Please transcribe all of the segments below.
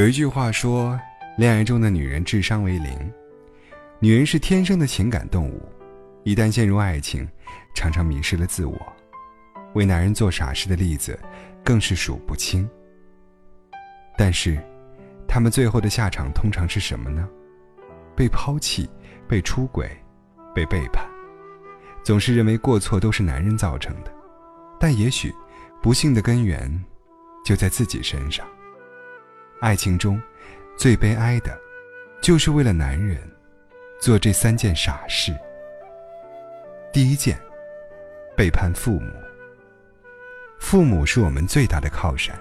有一句话说，恋爱中的女人智商为零。女人是天生的情感动物，一旦陷入爱情，常常迷失了自我，为男人做傻事的例子更是数不清。但是，他们最后的下场通常是什么呢？被抛弃，被出轨，被背叛。总是认为过错都是男人造成的，但也许，不幸的根源就在自己身上。爱情中，最悲哀的，就是为了男人，做这三件傻事。第一件，背叛父母。父母是我们最大的靠山。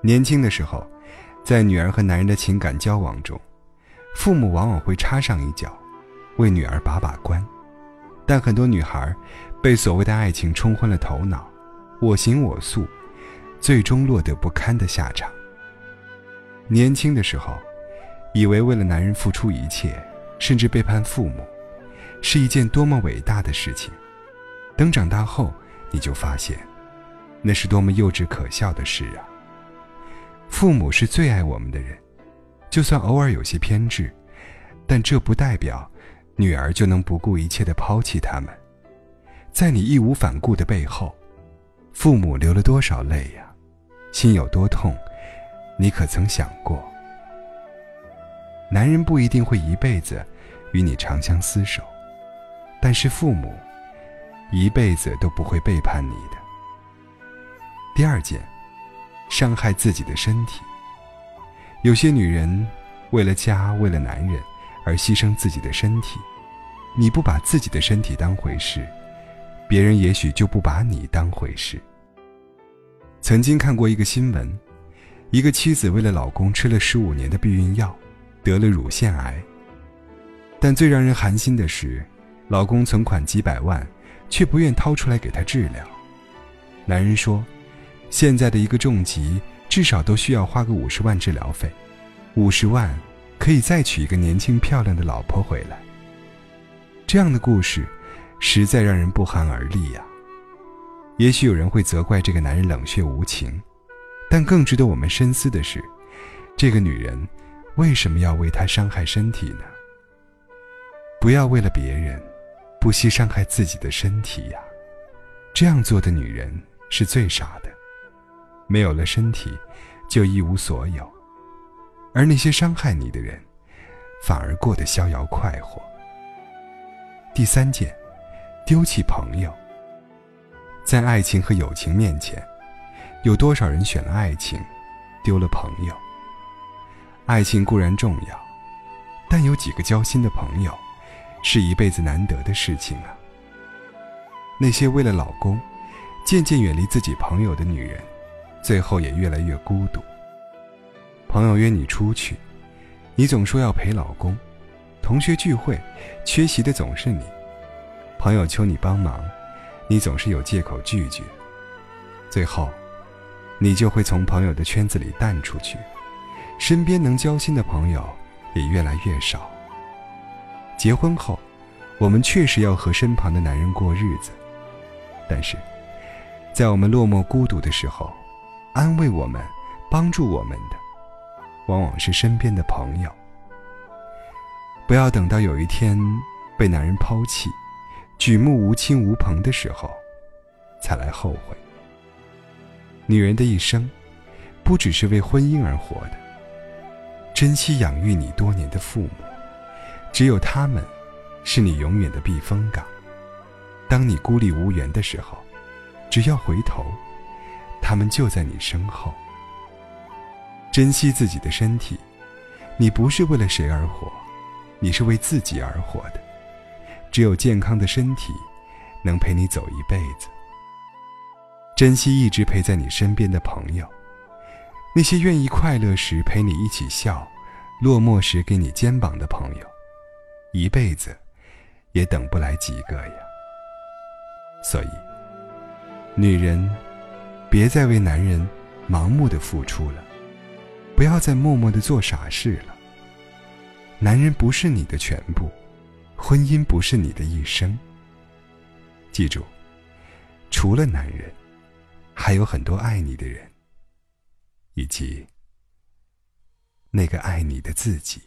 年轻的时候，在女儿和男人的情感交往中，父母往往会插上一脚，为女儿把把关。但很多女孩，被所谓的爱情冲昏了头脑，我行我素，最终落得不堪的下场。年轻的时候，以为为了男人付出一切，甚至背叛父母，是一件多么伟大的事情。等长大后，你就发现，那是多么幼稚可笑的事啊！父母是最爱我们的人，就算偶尔有些偏执，但这不代表女儿就能不顾一切的抛弃他们。在你义无反顾的背后，父母流了多少泪呀，心有多痛。你可曾想过，男人不一定会一辈子与你长相厮守，但是父母一辈子都不会背叛你的。第二件，伤害自己的身体。有些女人为了家，为了男人而牺牲自己的身体，你不把自己的身体当回事，别人也许就不把你当回事。曾经看过一个新闻。一个妻子为了老公吃了十五年的避孕药，得了乳腺癌。但最让人寒心的是，老公存款几百万，却不愿掏出来给她治疗。男人说：“现在的一个重疾，至少都需要花个五十万治疗费，五十万可以再娶一个年轻漂亮的老婆回来。”这样的故事，实在让人不寒而栗呀。也许有人会责怪这个男人冷血无情。但更值得我们深思的是，这个女人为什么要为他伤害身体呢？不要为了别人，不惜伤害自己的身体呀！这样做的女人是最傻的，没有了身体，就一无所有。而那些伤害你的人，反而过得逍遥快活。第三件，丢弃朋友。在爱情和友情面前。有多少人选了爱情，丢了朋友？爱情固然重要，但有几个交心的朋友，是一辈子难得的事情啊。那些为了老公，渐渐远离自己朋友的女人，最后也越来越孤独。朋友约你出去，你总说要陪老公；同学聚会，缺席的总是你；朋友求你帮忙，你总是有借口拒绝。最后。你就会从朋友的圈子里淡出去，身边能交心的朋友也越来越少。结婚后，我们确实要和身旁的男人过日子，但是，在我们落寞孤独的时候，安慰我们、帮助我们的，往往是身边的朋友。不要等到有一天被男人抛弃、举目无亲无朋的时候，才来后悔。女人的一生，不只是为婚姻而活的。珍惜养育你多年的父母，只有他们，是你永远的避风港。当你孤立无援的时候，只要回头，他们就在你身后。珍惜自己的身体，你不是为了谁而活，你是为自己而活的。只有健康的身体，能陪你走一辈子。珍惜一直陪在你身边的朋友，那些愿意快乐时陪你一起笑，落寞时给你肩膀的朋友，一辈子也等不来几个呀。所以，女人，别再为男人盲目的付出了，不要再默默的做傻事了。男人不是你的全部，婚姻不是你的一生。记住，除了男人。还有很多爱你的人，以及那个爱你的自己。